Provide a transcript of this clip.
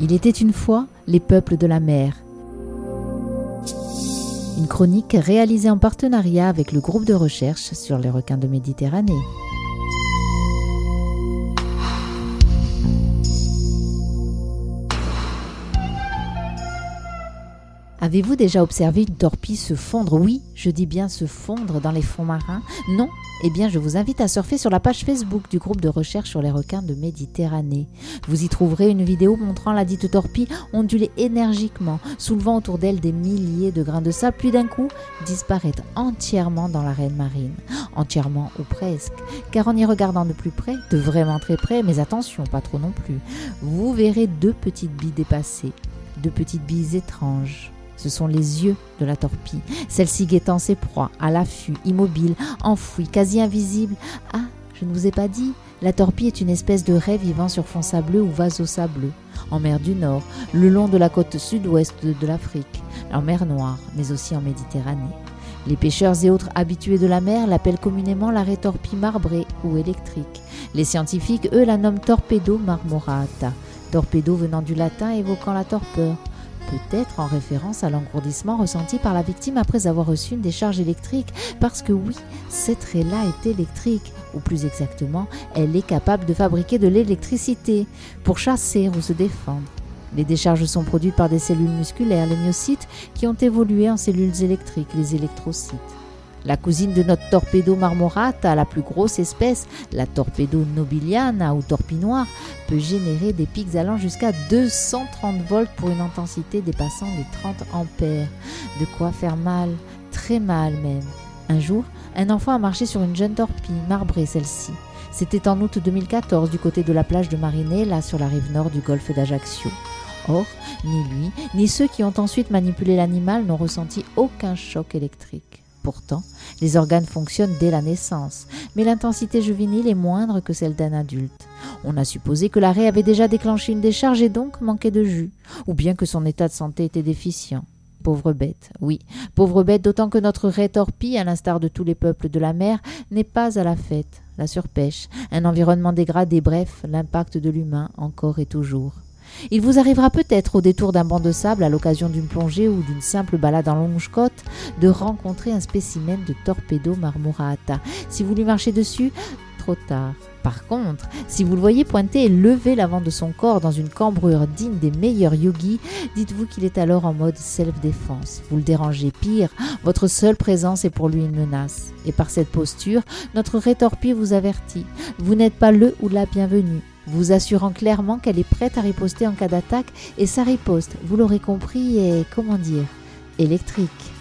Il était une fois les peuples de la mer. Une chronique réalisée en partenariat avec le groupe de recherche sur les requins de Méditerranée. Avez-vous déjà observé une torpille se fondre? Oui, je dis bien se fondre dans les fonds marins. Non? Eh bien, je vous invite à surfer sur la page Facebook du groupe de recherche sur les requins de Méditerranée. Vous y trouverez une vidéo montrant la dite torpille onduler énergiquement, soulevant autour d'elle des milliers de grains de sable, puis d'un coup disparaître entièrement dans l'arène marine. Entièrement ou presque, car en y regardant de plus près, de vraiment très près, mais attention, pas trop non plus, vous verrez deux petites billes dépassées, deux petites billes étranges ce sont les yeux de la torpille, celle-ci guettant ses proies, à l'affût, immobile, enfouie, quasi invisible. Ah, je ne vous ai pas dit, la torpille est une espèce de raie vivant sur fond sableux ou vaso sableux, en mer du Nord, le long de la côte sud-ouest de l'Afrique, en mer Noire, mais aussi en Méditerranée. Les pêcheurs et autres habitués de la mer l'appellent communément la raie torpille marbrée ou électrique. Les scientifiques, eux, la nomment torpedo marmorata, torpedo venant du latin évoquant la torpeur peut-être en référence à l'engourdissement ressenti par la victime après avoir reçu une décharge électrique, parce que oui, cette raie-là est électrique, ou plus exactement, elle est capable de fabriquer de l'électricité pour chasser ou se défendre. Les décharges sont produites par des cellules musculaires, les myocytes, qui ont évolué en cellules électriques, les électrocytes. La cousine de notre torpedo marmorata, la plus grosse espèce, la torpedo nobiliana ou torpille noire, peut générer des pics allant jusqu'à 230 volts pour une intensité dépassant les 30 ampères. De quoi faire mal, très mal même. Un jour, un enfant a marché sur une jeune torpille, marbrée celle-ci. C'était en août 2014 du côté de la plage de Marinée, là sur la rive nord du golfe d'Ajaccio. Or, ni lui, ni ceux qui ont ensuite manipulé l'animal n'ont ressenti aucun choc électrique. Pourtant, les organes fonctionnent dès la naissance, mais l'intensité juvénile est moindre que celle d'un adulte. On a supposé que l'arrêt avait déjà déclenché une décharge et donc manquait de jus, ou bien que son état de santé était déficient. Pauvre bête, oui, pauvre bête, d'autant que notre rétorpille, à l'instar de tous les peuples de la mer, n'est pas à la fête, la surpêche, un environnement dégradé, bref, l'impact de l'humain encore et toujours. Il vous arrivera peut-être au détour d'un banc de sable, à l'occasion d'une plongée ou d'une simple balade en longe côte, de rencontrer un spécimen de Torpedo marmorata. Si vous lui marchez dessus, trop tard. Par contre, si vous le voyez pointer et lever l'avant de son corps dans une cambrure digne des meilleurs yogis, dites-vous qu'il est alors en mode self-défense. Vous le dérangez pire, votre seule présence est pour lui une menace. Et par cette posture, notre rétorpille vous avertit. Vous n'êtes pas le ou la bienvenue vous assurant clairement qu'elle est prête à riposter en cas d'attaque et sa riposte, vous l'aurez compris, est, comment dire, électrique.